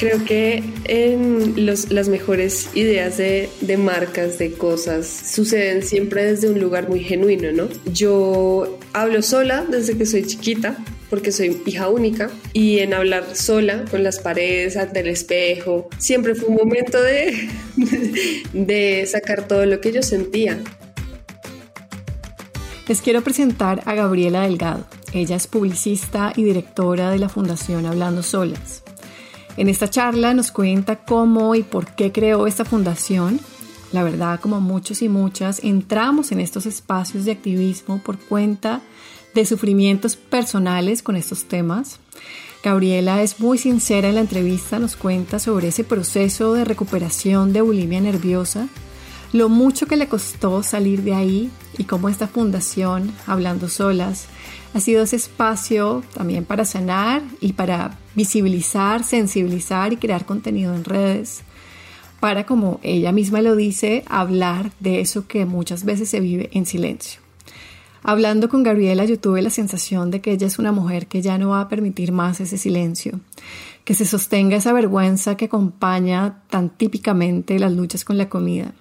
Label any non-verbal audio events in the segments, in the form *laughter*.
Creo que en las mejores ideas de, de, marcas, de cosas, suceden siempre desde un lugar muy genuino, ¿no? Yo hablo sola desde que soy chiquita, porque soy hija única y en hablar sola con las paredes, ante el espejo, siempre fue un momento de, *laughs* de sacar todo lo que yo sentía. Les quiero presentar a Gabriela Delgado. Ella es publicista y directora de la Fundación Hablando Solas. En esta charla nos cuenta cómo y por qué creó esta fundación. La verdad, como muchos y muchas, entramos en estos espacios de activismo por cuenta de sufrimientos personales con estos temas. Gabriela es muy sincera en la entrevista, nos cuenta sobre ese proceso de recuperación de bulimia nerviosa, lo mucho que le costó salir de ahí y cómo esta fundación, Hablando Solas, ha sido ese espacio también para sanar y para visibilizar, sensibilizar y crear contenido en redes, para, como ella misma lo dice, hablar de eso que muchas veces se vive en silencio. Hablando con Gabriela yo tuve la sensación de que ella es una mujer que ya no va a permitir más ese silencio, que se sostenga esa vergüenza que acompaña tan típicamente las luchas con la comida.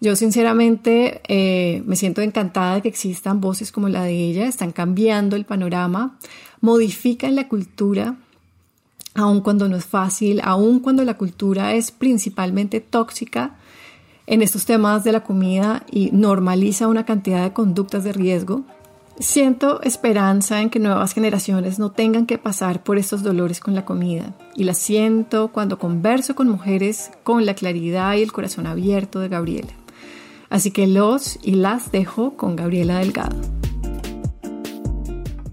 Yo sinceramente eh, me siento encantada de que existan voces como la de ella, están cambiando el panorama, modifican la cultura, aun cuando no es fácil, aun cuando la cultura es principalmente tóxica en estos temas de la comida y normaliza una cantidad de conductas de riesgo. Siento esperanza en que nuevas generaciones no tengan que pasar por estos dolores con la comida y la siento cuando converso con mujeres con la claridad y el corazón abierto de Gabriela. Así que los y las dejo con Gabriela Delgado.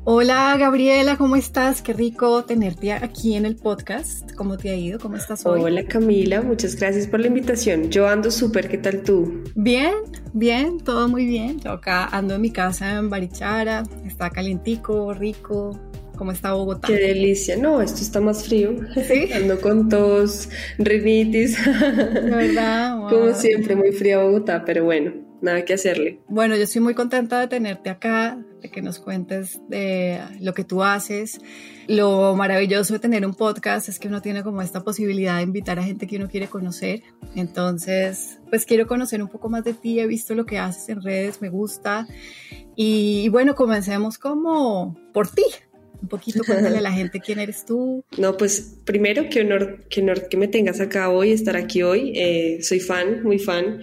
Hola Gabriela, ¿cómo estás? Qué rico tenerte aquí en el podcast. ¿Cómo te ha ido? ¿Cómo estás hoy? Hola Camila, muchas gracias por la invitación. Yo ando súper, ¿qué tal tú? Bien, bien, todo muy bien. Yo acá ando en mi casa en Barichara, está calientico, rico. ¿Cómo está Bogotá? Qué delicia. No, esto está más frío. ¿Sí? *laughs* Ando con tos, rinitis. ¿Verdad? *laughs* Como siempre, muy fría Bogotá, pero bueno, nada que hacerle. Bueno, yo estoy muy contenta de tenerte acá, de que nos cuentes de lo que tú haces. Lo maravilloso de tener un podcast es que uno tiene como esta posibilidad de invitar a gente que uno quiere conocer. Entonces, pues quiero conocer un poco más de ti, he visto lo que haces en redes, me gusta. Y, bueno, comencemos como por ti. Un poquito cuéntale a la gente quién eres tú. *laughs* No, pues primero, qué honor, qué honor que me tengas acá hoy, estar aquí hoy. Eh, soy fan, muy fan.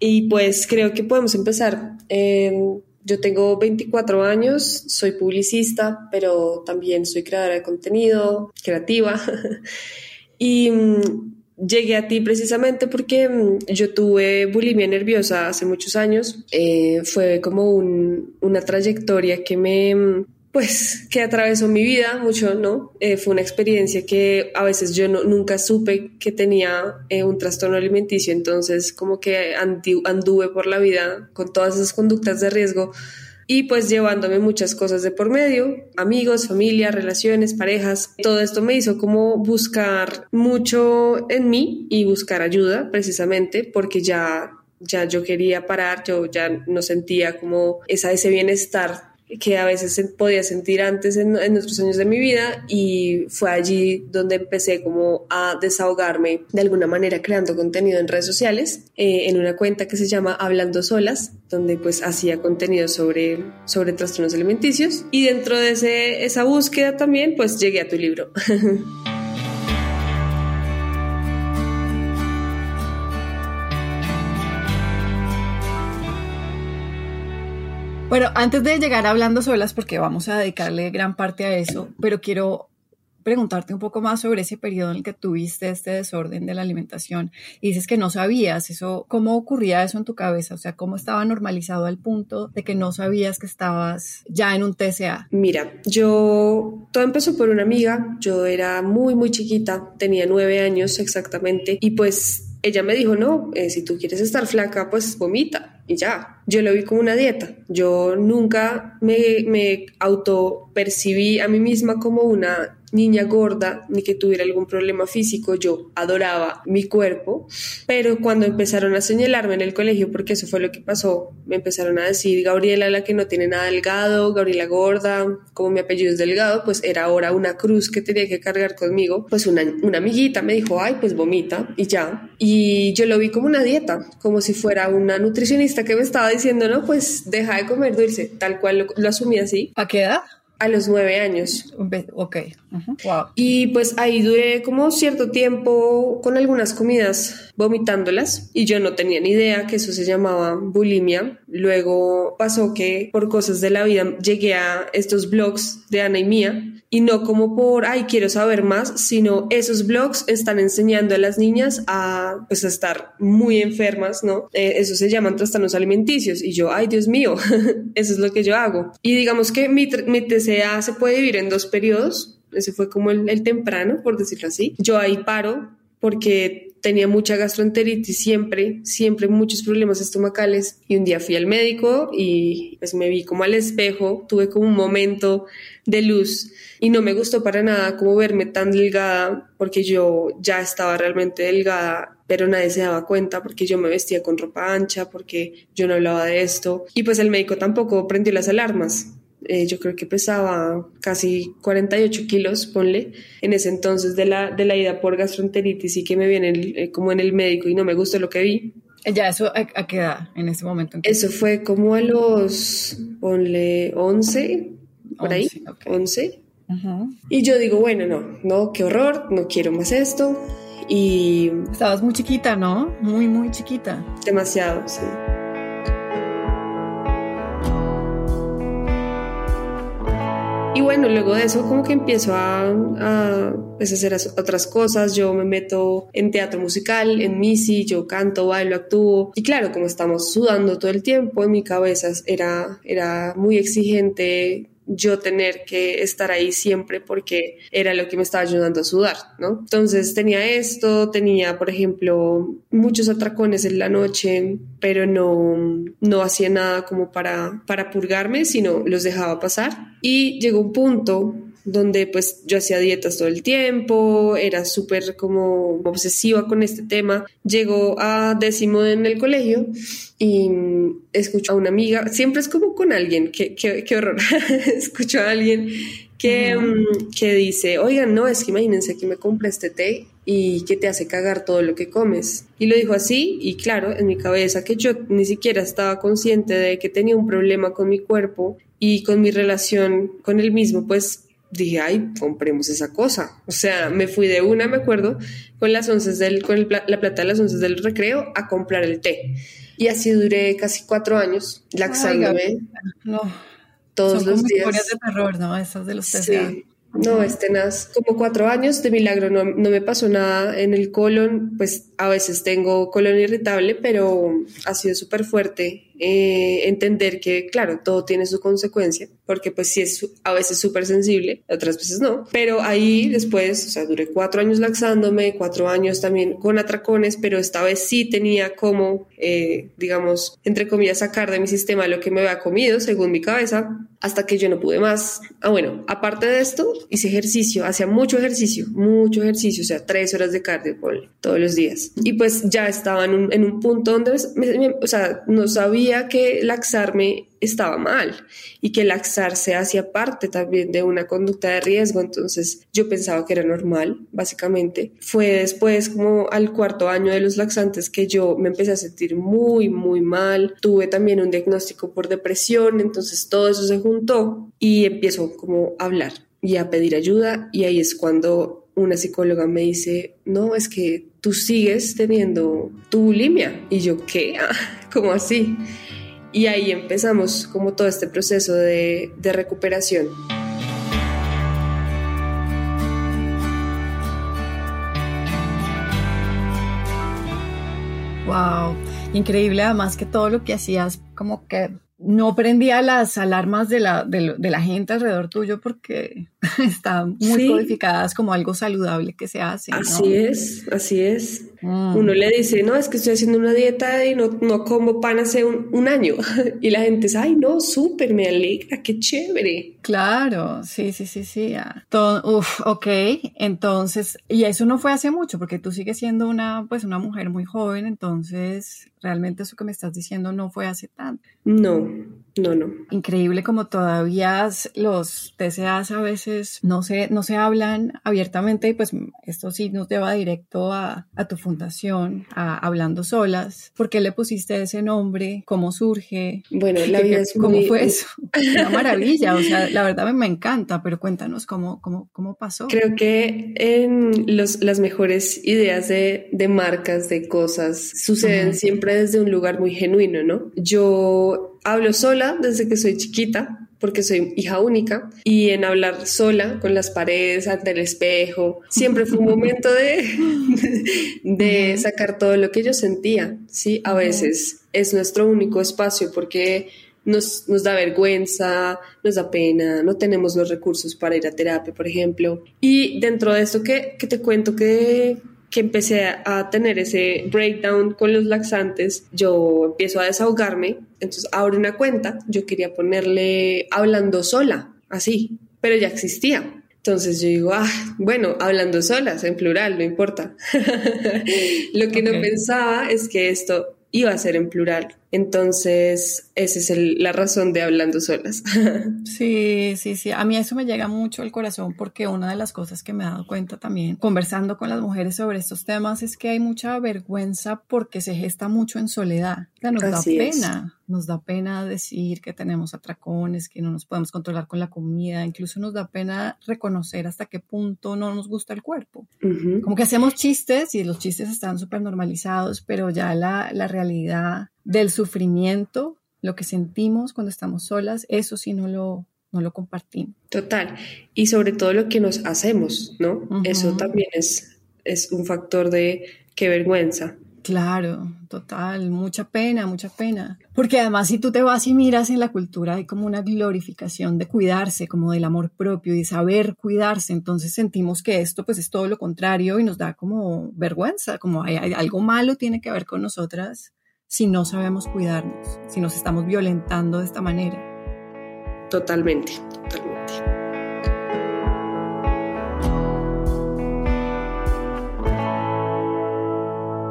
Y pues creo que podemos empezar. Em, yo tengo 24 años, soy publicista, pero también soy creadora de contenido, creativa. *laughs* y mm, llegué a ti precisamente porque mm, yo tuve bulimia nerviosa hace muchos años. Eh, fue como una trayectoria que me, pues que atravesó mi vida mucho, ¿no? Eh, fue una experiencia que a veces yo nunca supe que tenía eh, un trastorno alimenticio, entonces como que anduve por la vida con todas esas conductas de riesgo y pues llevándome muchas cosas de por medio, amigos, familia, relaciones, parejas. Todo esto me hizo como buscar mucho en mí y buscar ayuda precisamente porque ya ya yo quería parar, yo ya no sentía como esa, ese bienestar que a veces podía sentir antes en, en, otros años de mi vida y fue allí donde empecé como a desahogarme de alguna manera creando contenido en redes sociales eh, en una cuenta que se llama Hablando Solas donde pues hacía contenido sobre, sobre trastornos alimenticios y dentro de ese, esa búsqueda también pues llegué a tu libro. *laughs* Bueno, antes de llegar hablando solas, porque vamos a dedicarle gran parte a eso, pero quiero preguntarte un poco más sobre ese periodo en el que tuviste este desorden de la alimentación. Y dices que no sabías eso, ¿cómo ocurría eso en tu cabeza? O sea, ¿cómo estaba normalizado al punto de que no sabías que estabas ya en un TCA? Mira, yo, todo empezó por una amiga, yo era muy, muy chiquita, tenía nueve años exactamente. Y pues ella me dijo, no, eh, si tú quieres estar flaca, pues vomita y ya. Yo lo vi como una dieta. Yo nunca me, me autopercibí a mí misma como una niña gorda ni que tuviera algún problema físico, yo adoraba mi cuerpo, pero cuando empezaron a señalarme en el colegio, porque eso fue lo que pasó, me empezaron a decir Gabriela la que no tiene nada delgado, Gabriela gorda, como mi apellido es delgado, pues era ahora una cruz que tenía que cargar conmigo, pues una, una amiguita me dijo, ay, pues vomita y ya, y yo lo vi como una dieta, como si fuera una nutricionista que me estaba diciendo, no, pues deja de comer dulce, tal cual lo, lo asumí así. ¿A qué edad? A los nueve años. Ok. Wow. Y pues ahí duré como cierto tiempo con algunas comidas vomitándolas y yo no tenía ni idea que eso se llamaba bulimia. Luego pasó que por cosas de la vida llegué a estos blogs de Ana y Mía y no como por, ay, quiero saber más, sino esos blogs están enseñando a las niñas a, pues, a estar muy enfermas, ¿no? Eh, eso se llaman trastornos alimenticios y yo, ay, Dios mío, *laughs* eso es lo que yo hago. Y digamos que mi, mi TCA se puede dividir en dos periodos, ese fue como el, el temprano, por decirlo así. Yo ahí paro porque tenía mucha gastroenteritis siempre, siempre muchos problemas estomacales. Y un día fui al médico y pues me vi como al espejo, tuve como un momento de luz y no me gustó para nada como verme tan delgada porque yo ya estaba realmente delgada pero nadie se daba cuenta porque yo me vestía con ropa ancha, porque yo no hablaba de esto. Y pues el médico tampoco prendió las alarmas eh, yo creo que pesaba casi 48 kilos, ponle, en ese entonces de la, de la ida por gastroenteritis y que me viene eh, como en el médico y no me gustó lo que vi. Ya, ¿eso a, qué edad en ese momento? Eso fue como a los, ponle, 11, por ahí, 11. Y yo digo, bueno, no, no, qué horror, no quiero más esto. Y... Estabas muy chiquita, ¿no? Muy, muy chiquita. Demasiado, sí. Y bueno, luego de eso como que empiezo a, a pues, hacer otras cosas, yo me meto en teatro musical, en misi, yo canto, bailo, actúo. Y claro, como estamos sudando todo el tiempo, en mi cabeza era, era muy exigente yo tener que estar ahí siempre porque era lo que me estaba ayudando a sudar, ¿no? Entonces tenía esto, tenía, por ejemplo, muchos atracones en la noche, pero no, no hacía nada como para, para purgarme, sino los dejaba pasar. Y llegó un punto donde pues yo hacía dietas todo el tiempo, era súper como obsesiva con este tema. Llegó a décimo en el colegio y escucho a una amiga, siempre es como con alguien, qué, qué, horror, *laughs* escucho a alguien que, mm, que dice, oigan, no, es que imagínense que me compra este té y que te hace cagar todo lo que comes. Y lo dijo así y claro, en mi cabeza que yo ni siquiera estaba consciente de que tenía un problema con mi cuerpo y con mi relación con él mismo, pues dije, ay, compremos esa cosa. O sea, me fui de una, me acuerdo, con las once del, con la plata de las once del recreo a comprar el té. Y así duré casi cuatro años, laxándome. no. Todos los días. historias de terror, ¿no? Esas de los Sí. No, es tenaz. Como cuatro años, de milagro no, no, me pasó nada en el colon, pues a veces tengo colon irritable, pero ha sido súper fuerte eh, entender que, claro, todo tiene su consecuencia, porque pues sí es a veces súper sensible, otras veces no, pero ahí después, o sea, duré cuatro años laxándome, cuatro años también con atracones, pero esta vez sí tenía como, eh, digamos, entre comillas, sacar de mi sistema lo que me había comido, según mi cabeza, hasta que yo no pude más. Ah, bueno, aparte de esto, hice ejercicio, hacía mucho ejercicio, mucho ejercicio, o sea, tres horas de cardio todos los días. Y pues ya estaba en un, en un punto donde, o sea, no sabía que laxarme estaba mal y que laxarse hacía parte también de una conducta de riesgo, entonces yo pensaba que era normal, básicamente. Fue después, como al cuarto año de los laxantes, que yo me empecé a sentir muy, muy mal. Tuve también un diagnóstico por depresión, entonces todo eso se juntó y empiezo como a hablar y a pedir ayuda y ahí es cuando una psicóloga me dice, no, es que tú sigues teniendo tu bulimia. Y yo, ¿qué? ¿Cómo así? Y ahí empezamos como todo este proceso de, de recuperación. Wow, increíble además que todo lo que hacías como que no prendía las alarmas de la, de, la gente alrededor tuyo porque *laughs* están muy codificadas como algo saludable que se hace. Así es, así es. Mm. Uno le dice, no, es que estoy haciendo una dieta y no, no como pan hace un, año. *laughs* y la gente dice, ay, no, súper, me alegra, qué chévere. Claro, sí, sí, sí, sí. uf, ok, entonces, y eso no fue hace mucho porque tú sigues siendo una, pues, una mujer muy joven, entonces realmente eso que me estás diciendo no fue hace tanto. No, no, no. Increíble como todavía los TCAs a veces no se, no se hablan abiertamente y pues esto sí nos lleva directo a, tu fundación, a Hablando Solas. ¿Por qué le pusiste ese nombre? ¿Cómo surge? Bueno, la vida es ¿Cómo fue eso? Una maravilla, o sea, la verdad me, encanta, pero cuéntanos cómo, cómo, cómo pasó. Creo que en los, las mejores ideas de, de marcas, de cosas, suceden siempre desde un lugar muy genuino, ¿no? Yo hablo sola desde que soy chiquita, porque soy hija única, y en hablar sola con las paredes, ante el espejo, siempre fue un momento de, *laughs* de sacar todo lo que yo sentía, ¿sí? A veces es nuestro único espacio porque nos, nos, da vergüenza, nos da pena, no tenemos los recursos para ir a terapia, por ejemplo. Y dentro de esto que, que te cuento que que empecé a tener ese breakdown con los laxantes, yo empiezo a desahogarme, entonces abro una cuenta, yo quería ponerle hablando sola, así, pero ya existía. Entonces yo digo, ah, bueno, hablando solas, en plural, no importa. *laughs* Lo que no pensaba es que esto iba a ser en plural. Entonces, esa es la razón de hablando solas. *laughs* Sí, sí, sí. A mí eso me llega mucho al corazón porque una de las cosas que me he dado cuenta también conversando con las mujeres sobre estos temas es que hay mucha vergüenza porque se gesta mucho en soledad. O nos da pena, nos da pena decir que tenemos atracones, que no nos podemos controlar con la comida, incluso nos da pena reconocer hasta qué punto no nos gusta el cuerpo. Como que hacemos chistes y los chistes están súper normalizados, pero ya la, la realidad del sufrimiento, lo que sentimos cuando estamos solas, eso sí no lo, no lo compartimos. Total. Y sobre todo lo que nos hacemos, ¿no? Eso también es, es un factor de qué vergüenza. Claro, total, mucha pena, mucha pena. Porque además si tú te vas y miras en la cultura hay como una glorificación de cuidarse, como del amor propio y de saber cuidarse, entonces sentimos que esto pues es todo lo contrario y nos da como vergüenza, como hay algo malo tiene que ver con nosotras si no sabemos cuidarnos, si nos estamos violentando de esta manera. Totalmente, totalmente.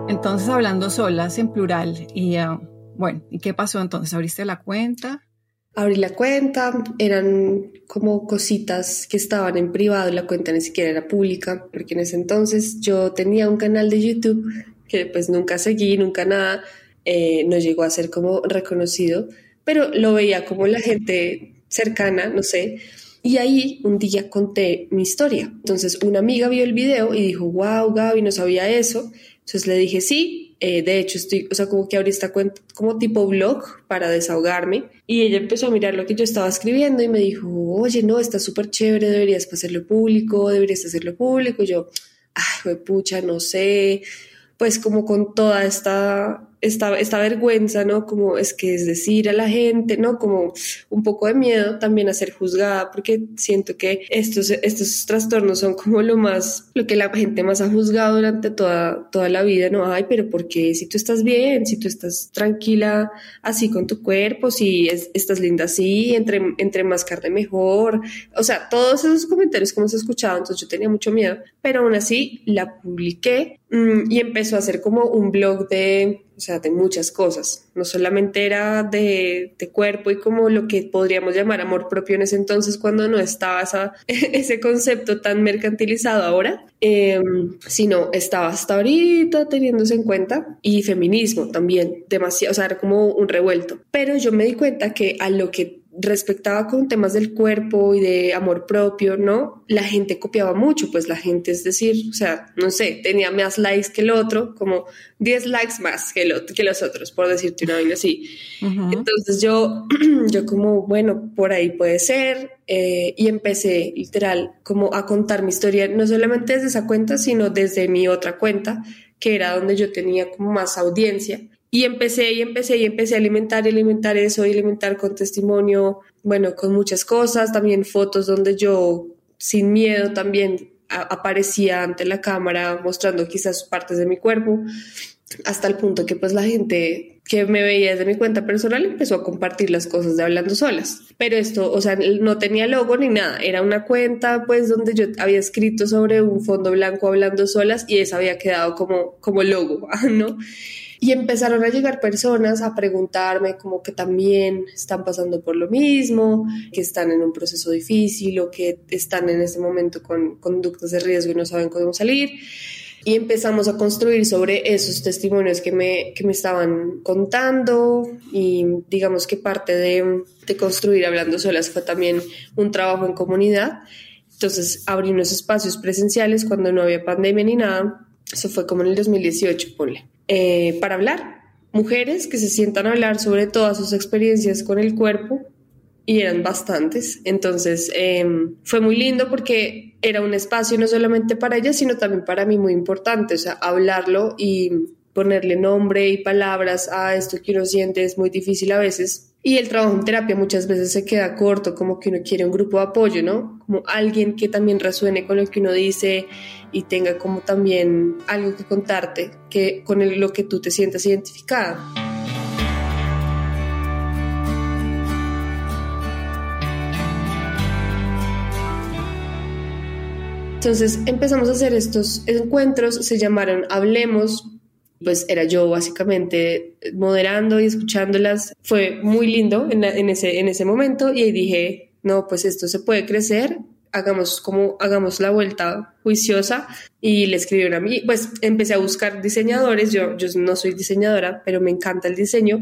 Entonces, hablando solas en plural, y ah, bueno, ¿y qué pasó entonces? ¿Abriste la cuenta? Abrí la cuenta, eran como cositas que estaban en privado, la cuenta ni siquiera era pública, porque en ese entonces yo tenía un canal de YouTube que pues nunca seguí, nunca nada, eh, no llegó a ser como reconocido, pero lo veía como la gente cercana, no sé. Y ahí un día conté mi historia. Entonces una amiga vio el video y dijo, wow, Gaby, no sabía eso. Entonces le dije, sí, eh, de hecho estoy, o sea, como que abrí esta cuenta como tipo blog para desahogarme. Y ella empezó a mirar lo que yo estaba escribiendo y me dijo, oye, no, está súper chévere, deberías hacerlo público, deberías hacerlo público. Y yo, ay, pucha, no sé pues como con toda esta esta, esta vergüenza, ¿no? Como es que es decir a la gente, ¿no? Como un poco de miedo también a ser juzgada, porque siento que estos, estos trastornos son como lo más, lo que la gente más ha juzgado durante toda, toda la vida, ¿no? Ay, pero ¿por qué? Si tú estás bien, si tú estás tranquila así con tu cuerpo, si estás linda así, entre, entre más carne mejor, o sea, todos esos comentarios que hemos escuchado, entonces yo tenía mucho miedo, pero aún así la publiqué mm, y empezó a hacer como un blog de o sea, de muchas cosas. No solamente era de, de, cuerpo y como lo que podríamos llamar amor propio en ese entonces cuando no estaba esa, *laughs* ese concepto tan mercantilizado ahora, em, sino estaba hasta ahorita teniéndose en cuenta y feminismo también, demasiado, o sea, era como un revuelto. Pero yo me di cuenta que a lo que respectaba con temas del cuerpo y de amor propio, ¿no? La gente copiaba mucho, pues la gente, es decir, o sea, no sé, tenía más likes que el otro, como 10 likes más que, que los otros, por decirte una vaina así. Entonces yo, *clears throat* yo como, bueno, por ahí puede ser, eh, y empecé literal como a contar mi historia, no solamente desde esa cuenta, sino desde mi otra cuenta, que era donde yo tenía como más audiencia. Y empecé y empecé y empecé a alimentar y alimentar eso y alimentar con testimonio, bueno, con muchas cosas, también fotos donde yo sin miedo también aparecía ante la cámara mostrando quizás partes de mi cuerpo, hasta el punto que pues la gente que me veía desde mi cuenta personal empezó a compartir las cosas de Hablando Solas. Pero esto, o sea, no tenía logo ni nada, era una cuenta pues donde yo había escrito sobre un fondo blanco Hablando Solas y esa había quedado como, como logo, *laughs* ¿no? Y empezaron a llegar personas a preguntarme como que también están pasando por lo mismo, que están en un proceso difícil o que están en este momento con conductas de riesgo y no saben cómo salir. Y empezamos a construir sobre esos testimonios que me, que me estaban contando y digamos que parte de, de construir Hablando Solas fue también un trabajo en comunidad. Entonces abrí unos espacios presenciales cuando no había pandemia ni nada. Eso fue como en el 2018, ponle. Eh, para hablar. Mujeres que se sientan a hablar sobre todas sus experiencias con el cuerpo y eran bastantes. Entonces em, fue muy lindo porque era un espacio no solamente para ellas, sino también para mí muy importante. O sea, hablarlo y ponerle nombre y palabras a esto que uno siente es muy difícil a veces y el trabajo en terapia muchas veces se queda corto, como que uno quiere un grupo de apoyo, ¿no? Como alguien que también resuene con lo que uno dice y tenga como también algo que contarte, que con lo que tú te sientas identificada. Entonces empezamos a hacer estos encuentros, se llamaron Hablemos, pues era yo básicamente moderando y escuchándolas. Fue muy lindo en, ese, en ese momento y ahí dije, no, pues esto se puede crecer, hagamos como hagamos la vuelta juiciosa y le escribí a mí, pues empecé a buscar diseñadores, yo, yo no soy diseñadora, pero me encanta el diseño.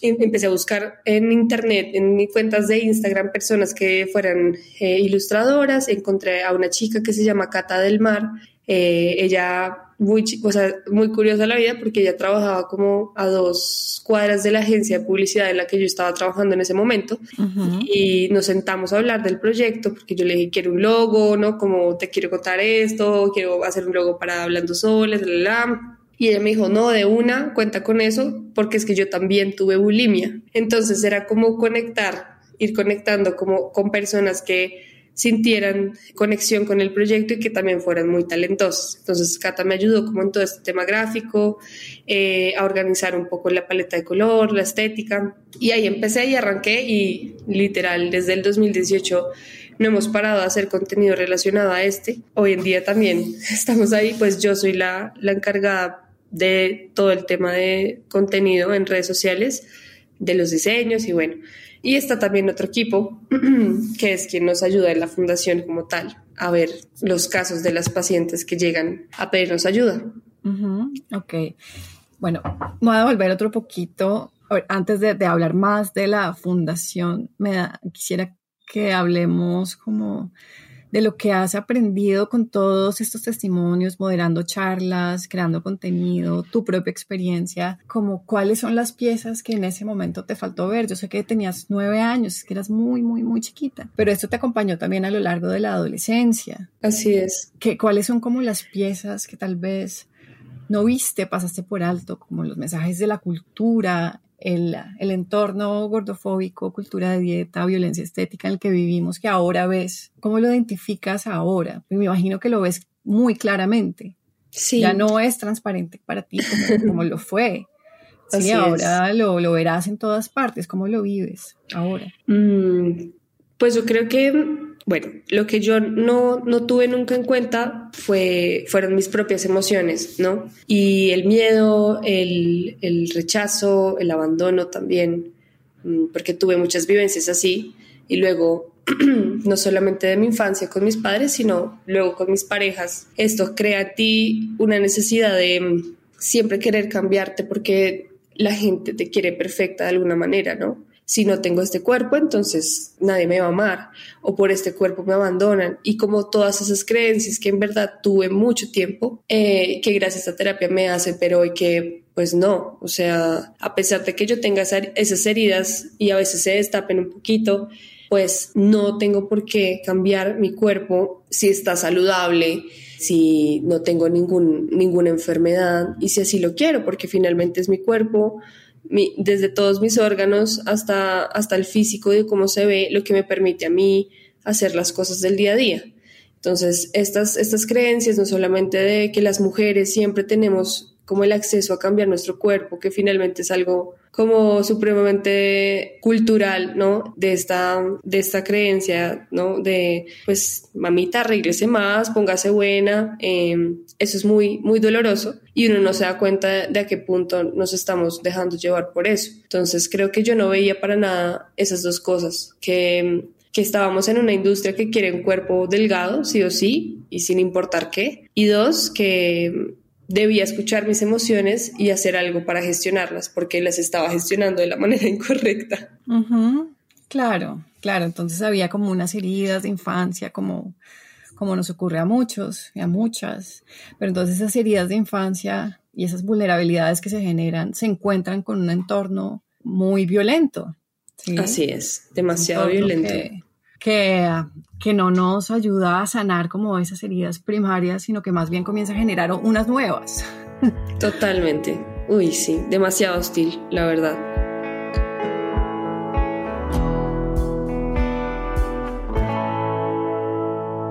empecé a buscar en internet, en mis cuentas de Instagram, personas que fueran eh, ilustradoras. Encontré a una chica que se llama Cata del Mar. Eh, ella muy, o sea, muy curiosa la vida porque ella trabajaba como a dos cuadras de la agencia de publicidad en la que yo estaba trabajando en ese momento y nos sentamos a hablar del proyecto porque yo le dije quiero un logo, ¿no? Como te quiero contar esto, quiero hacer un logo para Hablando Soles, la, la, Y ella me dijo, no, de una, cuenta con eso, porque es que yo también tuve bulimia. Entonces era como conectar, ir conectando como con personas que sintieran conexión con el proyecto y que también fueran muy talentosos. Entonces, Cata me ayudó como en todo este tema gráfico, eh, a organizar un poco la paleta de color, la estética, y ahí empecé y arranqué y literal desde el 2018 no hemos parado de hacer contenido relacionado a este. Hoy en día también *laughs* estamos ahí, pues yo soy la, la encargada de todo el tema de contenido en redes sociales, de los diseños y bueno, y está también otro equipo, *clears throat* que es quien nos ayuda en la fundación como tal, a ver los casos de las pacientes que llegan a pedirnos ayuda. Ok. Bueno, voy a volver otro poquito. Antes de, de hablar más de la fundación, me da, quisiera que hablemos como de lo que has aprendido con todos estos testimonios, moderando charlas, creando contenido, tu propia experiencia, como cuáles son las piezas que en ese momento te faltó ver. Yo sé que tenías nueve años, es que eras muy, muy, muy chiquita, pero esto te acompañó también a lo largo de la adolescencia. Así es. ¿Qué, ¿Cuáles son como las piezas que tal vez no viste, pasaste por alto, como los mensajes de la cultura, el, el, entorno gordofóbico, cultura de dieta, violencia estética en el que vivimos, que ahora ves? ¿Cómo lo identificas ahora? Me imagino que lo ves muy claramente. Sí. Ya no es transparente para ti como, *laughs* lo fue. Sí, ahora lo, lo, verás en todas partes. ¿Cómo lo vives ahora? Mm, pues yo creo que, bueno, lo que yo no, no tuve nunca en cuenta fue, fueron mis propias emociones, ¿no? Y el miedo, el, el rechazo, el abandono también, mm, porque tuve muchas vivencias así. Y luego *clears throat* no solamente de mi infancia con mis padres, sino luego con mis parejas. Esto crea a ti una necesidad de mm, siempre querer cambiarte porque la gente te quiere perfecta de alguna manera, ¿no? Si no tengo este cuerpo, entonces nadie me va a amar o por este cuerpo me abandonan. Y como todas esas creencias que en verdad tuve mucho tiempo, eh, que gracias a terapia me hace, pero hoy que pues no, o sea, a pesar de que yo tenga esas heridas y a veces se destapen un poquito, pues no tengo por qué cambiar mi cuerpo si está saludable, si no tengo ningún, ninguna enfermedad y si así lo quiero, porque finalmente es mi cuerpo, desde todos mis órganos hasta, hasta el físico de cómo se ve, lo que me permite a mí hacer las cosas del día a día. Entonces, estas, estas creencias, no solamente de que las mujeres siempre tenemos como el acceso a cambiar nuestro cuerpo, que finalmente es algo como supremamente cultural, ¿no? De esta, de esta creencia, ¿no? De, pues, mamita, regrese más, póngase buena. Em, eso es muy, muy doloroso y uno no se da cuenta de a qué punto nos estamos dejando llevar por eso. Entonces, creo que yo no veía para nada esas dos cosas, que que estábamos en una industria que quiere un cuerpo delgado, sí o sí, y sin importar qué. Y dos, que debía escuchar mis emociones y hacer algo para gestionarlas, porque las estaba gestionando de la *laughs* manera incorrecta. Claro, claro, entonces había como unas heridas de infancia, como, como nos ocurre a muchos y a muchas, pero entonces esas heridas de infancia y esas vulnerabilidades que se generan se encuentran con un entorno muy violento. Así es, demasiado violento que, que no nos ayuda a sanar como esas heridas primarias, sino que más bien comienza a generar unas nuevas. *laughs* Totalmente. Uy, sí, demasiado hostil, la verdad.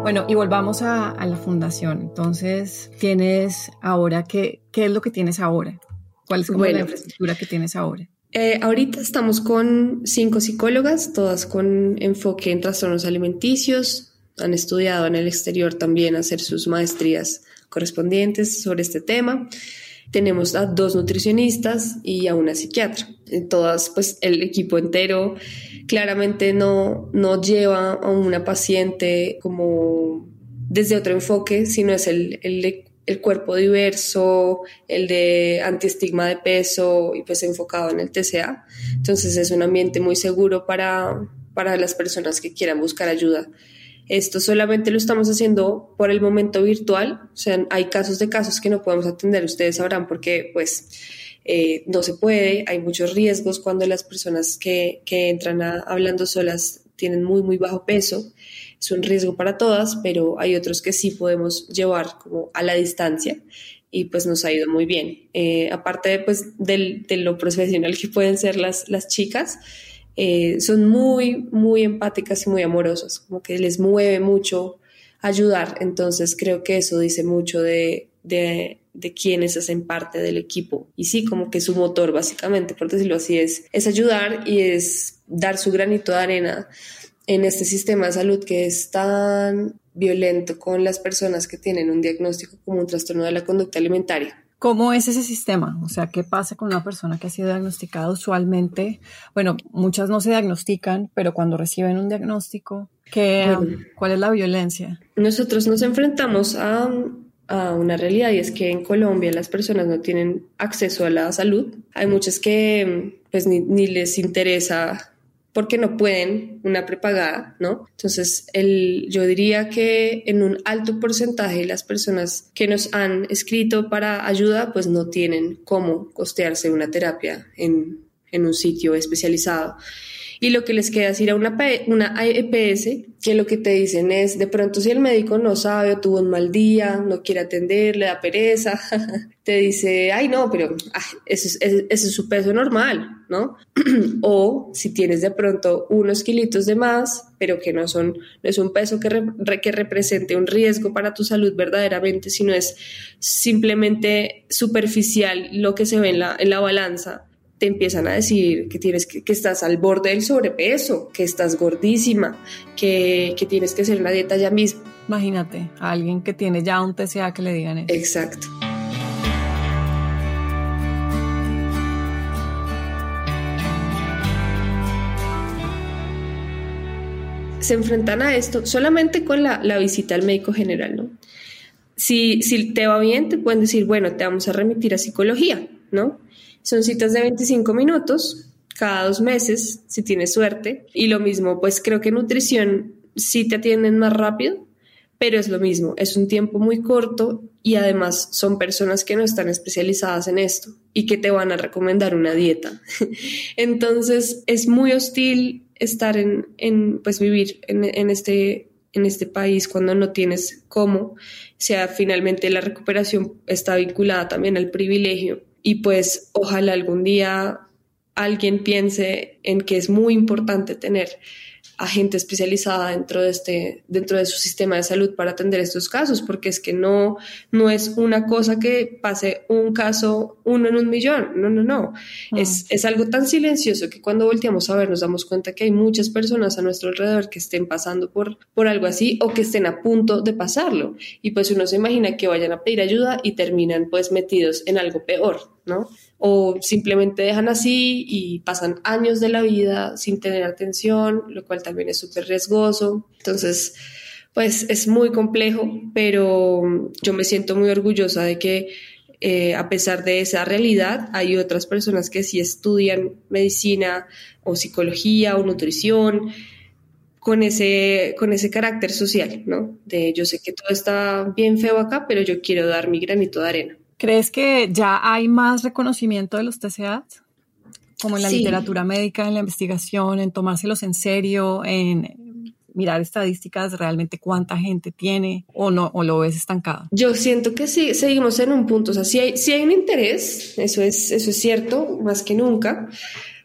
Bueno, y volvamos a, la fundación. Entonces, tienes ahora, ¿qué, ¿qué es lo que tienes ahora? ¿Cuál es como la infraestructura que tienes ahora? Eh, ahorita estamos con cinco psicólogas, todas con enfoque en trastornos alimenticios. Han estudiado en el exterior también hacer sus maestrías correspondientes sobre este tema. Tenemos a dos nutricionistas y a una psiquiatra. Todas, pues el equipo entero claramente no, no lleva a una paciente como desde otro enfoque, sino es el, el el cuerpo diverso, el de antiestigma de peso y pues enfocado en el TCA. Entonces es un ambiente muy seguro para, para las personas que quieran buscar ayuda. Esto solamente lo estamos haciendo por el momento virtual, o sea, hay casos de casos que no podemos atender, ustedes sabrán porque pues eh, no se puede, hay muchos riesgos cuando las personas que, que entran hablando solas tienen muy, muy bajo peso es un riesgo para todas, pero hay otros que sí podemos llevar como a la distancia y pues nos ha ido muy bien. Eh, aparte pues del, de lo profesional que pueden ser las, las chicas, eh, son muy, muy empáticas y muy amorosas, como que les mueve mucho ayudar, entonces creo que eso dice mucho de, de, de quienes hacen parte del equipo. Y sí, como que su motor básicamente, por decirlo así, es, es ayudar y es dar su granito de arena en este sistema de salud que es tan violento con las personas que tienen un diagnóstico como un trastorno de la conducta alimentaria. ¿Cómo es ese sistema? O sea, ¿qué pasa con una persona que ha sido diagnosticada usualmente? Bueno, muchas no se diagnostican, pero cuando reciben un diagnóstico, ¿qué, ¿cuál es la violencia? Nosotros nos enfrentamos a, a una realidad y es que en Colombia las personas no tienen acceso a la salud. Hay muchas que pues ni, ni les interesa porque no pueden una prepagada, ¿no? Entonces, el, yo diría que en un alto porcentaje las personas que nos han escrito para ayuda, pues no tienen cómo costearse una terapia en, en un sitio especializado. Y lo que les queda es ir a una, una EPS que lo que te dicen es, de pronto si el médico no sabe o tuvo un mal día, no quiere atender, le da pereza, *laughs* te dice, ay no, pero ah, ese, es, su peso normal, ¿no? *clears throat* o si tienes de pronto unos kilitos de más, pero que no son, no es un peso que, que represente un riesgo para tu salud verdaderamente, sino es simplemente superficial lo que se ve en la, en la balanza te empiezan a decir que tienes que, estás al borde del sobrepeso, que estás gordísima, que, que, tienes que hacer una dieta ya mismo. Imagínate, a alguien que tiene ya un TCA que le digan eso. Exacto. Se enfrentan a esto solamente con la, la visita al médico general, ¿no? Si, si te va bien, te pueden decir, bueno, te vamos a remitir a psicología, ¿no? Son citas de 25 minutos cada dos meses, si tienes suerte. Y lo mismo, pues creo que nutrición sí te atienden más rápido, pero es lo mismo, es un tiempo muy corto y además son personas que no están especializadas en esto y que te van a recomendar una dieta. *laughs* Entonces es muy hostil estar en, en pues vivir en, en, este, en este país cuando no tienes cómo, sea, finalmente la recuperación está vinculada también al privilegio y pues ojalá algún día alguien piense en que es muy importante tener a gente especializada dentro de este dentro de su sistema de salud para atender estos casos porque es que no no es una cosa que pase un caso uno en un millón no no no. Ah. es, es algo tan silencioso que cuando volteamos a ver nos damos cuenta que hay muchas personas a nuestro alrededor que estén pasando por por algo así o que estén a punto de pasarlo. Y pues uno se imagina que vayan a pedir ayuda y terminan pues metidos en algo peor no o simplemente dejan así y pasan años de la vida sin tener atención, lo cual también es súper riesgoso. Entonces, pues es muy complejo, pero yo me siento muy orgullosa de que eh, a pesar de esa realidad, hay otras personas que sí estudian medicina o psicología o nutrición con ese, con ese carácter social, ¿no? De yo sé que todo está bien feo acá, pero yo quiero dar mi granito de arena. ¿Crees que ya hay más reconocimiento de los TCAs? Como en la literatura médica, en la investigación, en tomárselos en serio, en mirar estadísticas realmente cuánta gente tiene o no o lo ves estancado? Yo siento que sí, seguimos en un punto, o sea, sí hay, sí hay un interés, eso es, eso es cierto, más que nunca,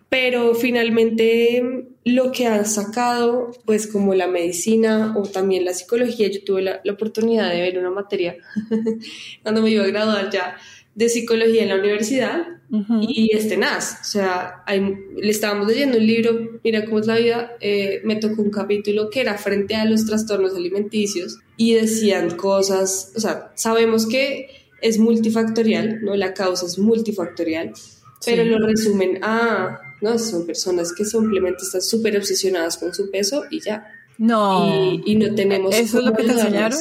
pero finalmente lo que han sacado, pues como la medicina o también la psicología, yo tuve la, oportunidad de ver una materia *laughs* cuando me iba a graduar ya de psicología en la universidad y es tenaz, o sea, le estábamos leyendo un libro, mira cómo es la vida, eh, me tocó un capítulo que era frente a los trastornos alimenticios y decían cosas, o sea, sabemos que es multifactorial, ¿no? La causa es multifactorial, pero lo resumen a ¿no? Son personas que simplemente están súper obsesionadas con su peso y ya. No. Y, no tenemos... ¿Eso es lo que te enseñaron?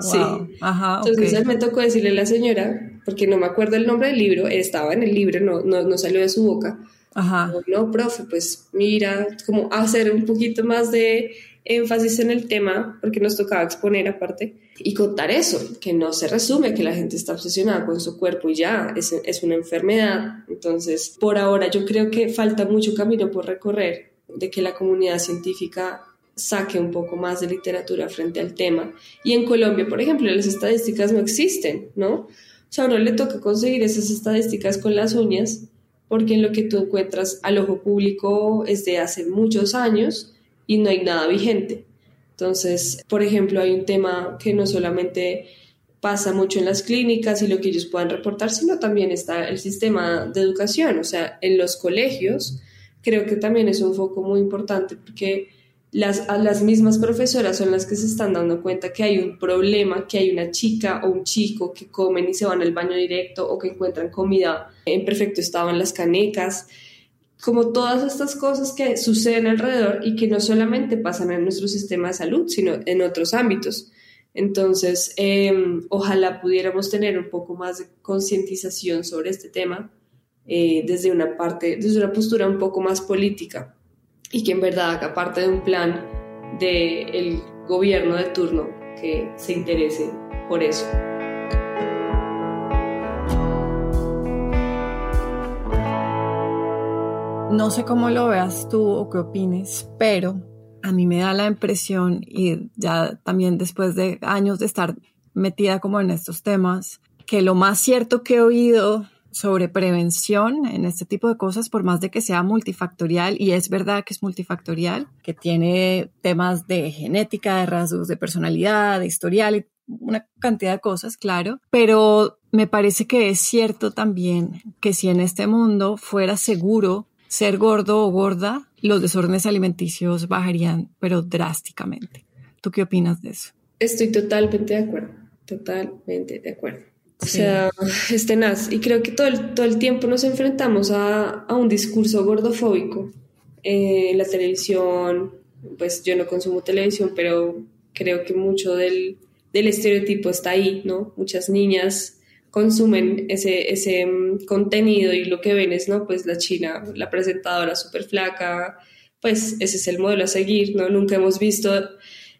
Sí. Ajá, Entonces me tocó decirle a la señora, porque no me acuerdo el nombre del libro, estaba en el libro, no, no, no salió de su boca. Ajá. No, profe, pues mira, como hacer un poquito más de énfasis en el tema, porque nos tocaba exponer aparte, y contar eso, que no se resume que la gente está obsesionada con su cuerpo y ya, es, es una enfermedad. Entonces, por ahora yo creo que falta mucho camino por recorrer de que la comunidad científica saque un poco más de literatura frente al tema. Y en Colombia, por ejemplo, las estadísticas no existen, ¿no? O sea, le toca conseguir esas estadísticas con las uñas, porque lo que tú encuentras al ojo público es de hace muchos años y no hay nada vigente. Entonces, por ejemplo, hay un tema que no solamente pasa mucho en las clínicas y lo que ellos puedan reportar, sino también está el sistema de educación, o sea, en los colegios, creo que también es un foco muy importante porque las, las mismas profesoras son las que se están dando cuenta que hay un problema, que hay una chica o un chico que comen y se van al baño directo o que encuentran comida en perfecto estado en las canecas como todas estas cosas que suceden alrededor y que no solamente pasan en nuestro sistema de salud, sino en otros ámbitos. Entonces, em, ojalá pudiéramos tener un poco más de concientización sobre este tema eh, desde una parte, desde una postura un poco más política y que en verdad haga parte de un plan del gobierno de turno que se interese por eso. No sé cómo lo veas tú o qué opines, pero a mí me da la impresión, y ya también después de años de estar metida como en estos temas, que lo más cierto que he oído sobre prevención en este tipo de cosas, por más de que sea multifactorial, y es verdad que es multifactorial, que tiene temas de genética, de rasgos de personalidad, de historial y una cantidad de cosas, claro, pero me parece que es cierto también que si en este mundo fuera seguro ser gordo o gorda, los desórdenes alimenticios bajarían, pero drásticamente. ¿Tú qué opinas de eso? Estoy totalmente de acuerdo, totalmente de acuerdo. O sea, es tenaz. Y creo que todo el, todo el tiempo nos enfrentamos a, a un discurso gordofóbico eh, en la televisión. Pues yo no consumo televisión, pero creo que mucho del, del estereotipo está ahí, ¿no? Muchas niñas consumen ese, ese mm, contenido y lo que ven es, ¿no? Pues la china, la presentadora súper flaca, pues ese es el modelo a seguir, ¿no? Nunca hemos visto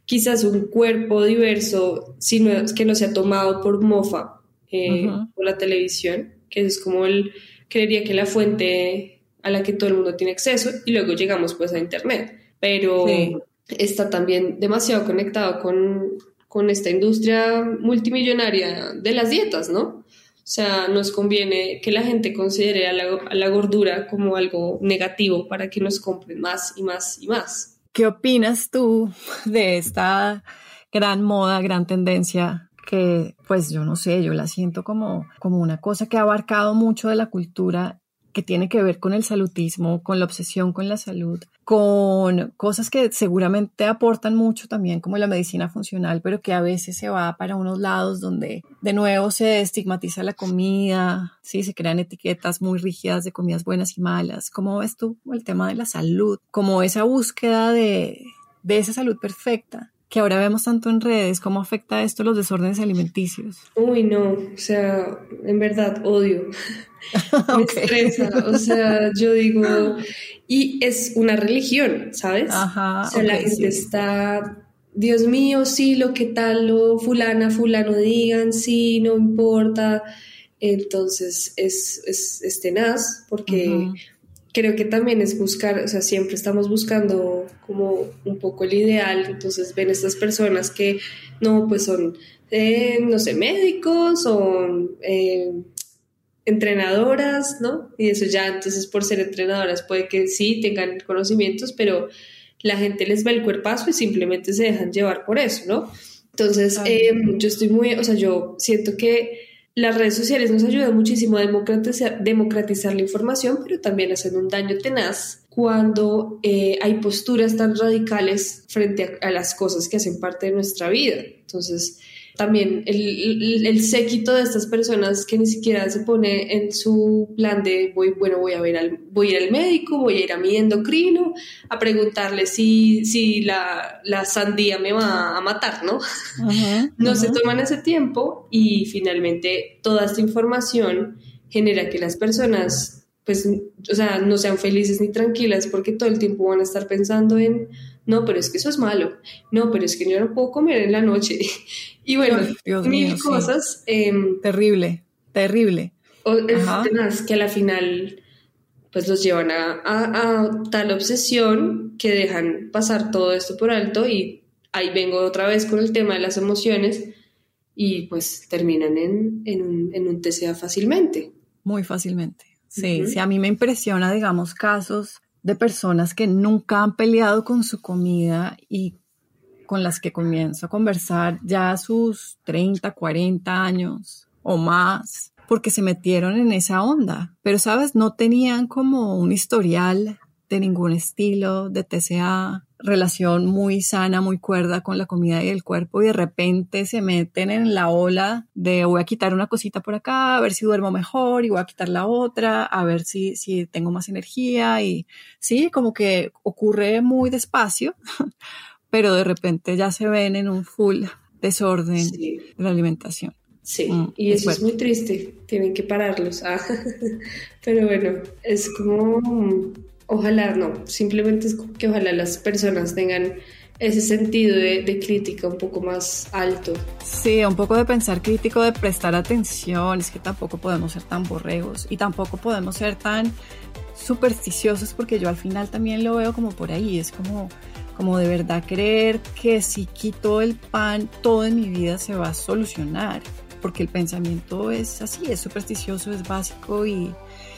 quizás un cuerpo diverso, sino que no se ha tomado por mofa eh, por la televisión, que es como el, creería que la fuente a la que todo el mundo tiene acceso y luego llegamos pues a internet, pero está también demasiado conectado con, con esta industria multimillonaria de las dietas, ¿no? O sea, nos conviene que la gente considere a la, a la, gordura como algo negativo para que nos compren más y más y más. ¿Qué opinas tú de esta gran moda, gran tendencia que pues yo no sé, yo la siento como, como una cosa que ha abarcado mucho de la cultura que tiene que ver con el salutismo, con la obsesión con la salud, con cosas que seguramente aportan mucho también como la medicina funcional, pero que a veces se va para unos lados donde de nuevo se estigmatiza la comida, sí, se crean etiquetas muy rígidas de comidas buenas y malas. ¿Cómo ves tú el tema de la salud? Como esa búsqueda de, de esa salud perfecta que ahora vemos tanto en redes, ¿cómo afecta esto los desórdenes alimenticios? Uy, no, o sea, en verdad odio. *laughs* Me estresa, o sea, yo digo, y es una religión, ¿sabes? Ajá, o sea, la gente está, Dios mío, sí, lo que tal, lo fulana, fulano digan, sí, no importa. Entonces es, es, es tenaz porque creo que también es buscar, o sea, siempre estamos buscando como un poco el ideal, entonces ven estas personas que no, pues son, eh, no sé, médicos, son eh, entrenadoras, ¿no? Y eso ya, entonces por ser entrenadoras puede que sí tengan conocimientos, pero la gente les ve el cuerpazo y simplemente se dejan llevar por eso, ¿no? Entonces, eh, yo estoy muy, o sea, yo siento que las redes sociales nos ayudan muchísimo a democratizar, la información, pero también hacen un daño tenaz cuando eh, hay posturas tan radicales frente a, las cosas que hacen parte de nuestra vida. Entonces, también el, el, séquito de estas personas que ni siquiera se pone en su plan de voy, bueno, voy a ver al, voy a ir al médico, voy a ir a mi endocrino a preguntarle si, si la, la sandía me va a matar, ¿no? *laughs* no se toman ese tiempo y finalmente toda esta información genera que las personas pues, o sea, no sean felices ni tranquilas porque todo el tiempo van a estar pensando en, no, pero es que eso es malo, no, pero es que yo no puedo comer en la noche. *laughs* y bueno, mil cosas. Em, terrible, terrible. es que a la final pues los llevan a, a, tal obsesión que dejan pasar todo esto por alto y ahí vengo otra vez con el tema de las emociones y pues terminan en, en, un, en un TCA fácilmente. Muy fácilmente. Sí, sí, a mí me impresiona, digamos, casos de personas que nunca han peleado con su comida y con las que comienzo a conversar ya a sus 30, 40 años o más, porque se metieron en esa onda. Pero, ¿sabes? No tenían como un historial de ningún estilo de TCA, relación muy sana, muy cuerda con la comida y el cuerpo y de repente se meten en la ola de voy a quitar una cosita por acá, a ver si duermo mejor y voy a quitar la otra, a ver si, si tengo más energía y sí, como que ocurre muy despacio, *laughs* pero de repente ya se ven en un full desorden de la alimentación. Sí, mm, y eso es, muy triste, tienen que pararlos. Ah, *laughs* pero bueno, es como Ojalá no, simplemente es que ojalá las personas tengan ese sentido de, crítica un poco más alto. Sí, un poco de pensar crítico, de prestar atención, es que tampoco podemos ser tan borregos y tampoco podemos ser tan supersticiosos porque yo al final también lo veo como por ahí, es como, como de verdad creer que si quito el pan todo en mi vida se va a solucionar, porque el pensamiento es así, es supersticioso, es básico y,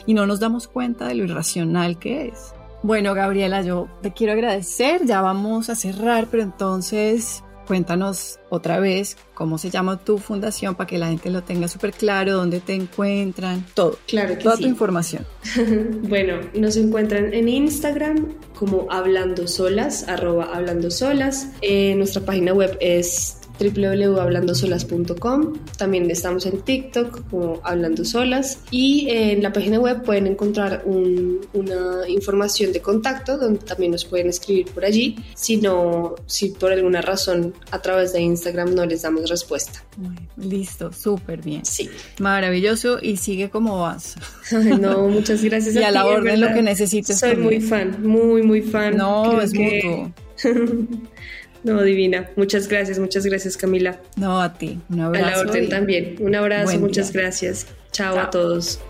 y no nos damos cuenta de lo irracional que es. Bueno, Gabriela, yo te quiero agradecer, ya vamos a cerrar, pero entonces cuéntanos otra vez cómo se llama tu fundación para que la gente lo tenga súper claro, dónde te encuentran, todo. Claro que Toda tu información. *laughs* bueno, nos encuentran en Instagram como hablando solas, arroba hablando solas. Eh, nuestra página web es www.hablandosolas.com. También estamos en TikTok como Hablando Solas y en la página web pueden encontrar una información de contacto donde también nos pueden escribir por allí si no, si por alguna razón a través de Instagram no les damos respuesta. listo, súper bien. Sí. Maravilloso y sigue como vas. no, muchas gracias. *laughs* y a, la orden lo que necesites. Soy muy fan, muy, muy fan. No, es mutuo. *laughs* No, divina. Muchas gracias, muchas gracias, Camila. No, a ti. Un abrazo. A la orden también. Un abrazo, muchas gracias. Chao, a todos.